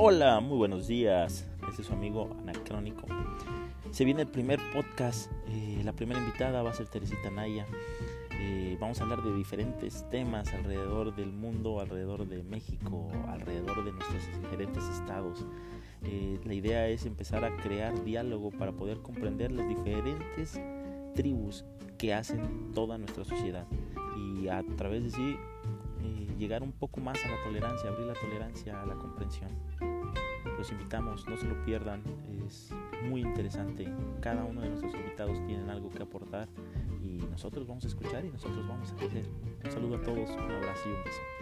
Hola, muy buenos días. Este es su amigo Anacrónico. Se viene el primer podcast. Eh, la primera invitada va a ser Teresita Naya. Eh, vamos a hablar de diferentes temas alrededor del mundo, alrededor de México, alrededor de nuestros diferentes estados. Eh, la idea es empezar a crear diálogo para poder comprender las diferentes tribus que hacen toda nuestra sociedad y a través de sí llegar un poco más a la tolerancia, abrir la tolerancia a la comprensión. Los invitamos, no se lo pierdan, es muy interesante. Cada uno de nuestros invitados tienen algo que aportar y nosotros vamos a escuchar y nosotros vamos a crecer. Un saludo a todos, un abrazo y un beso.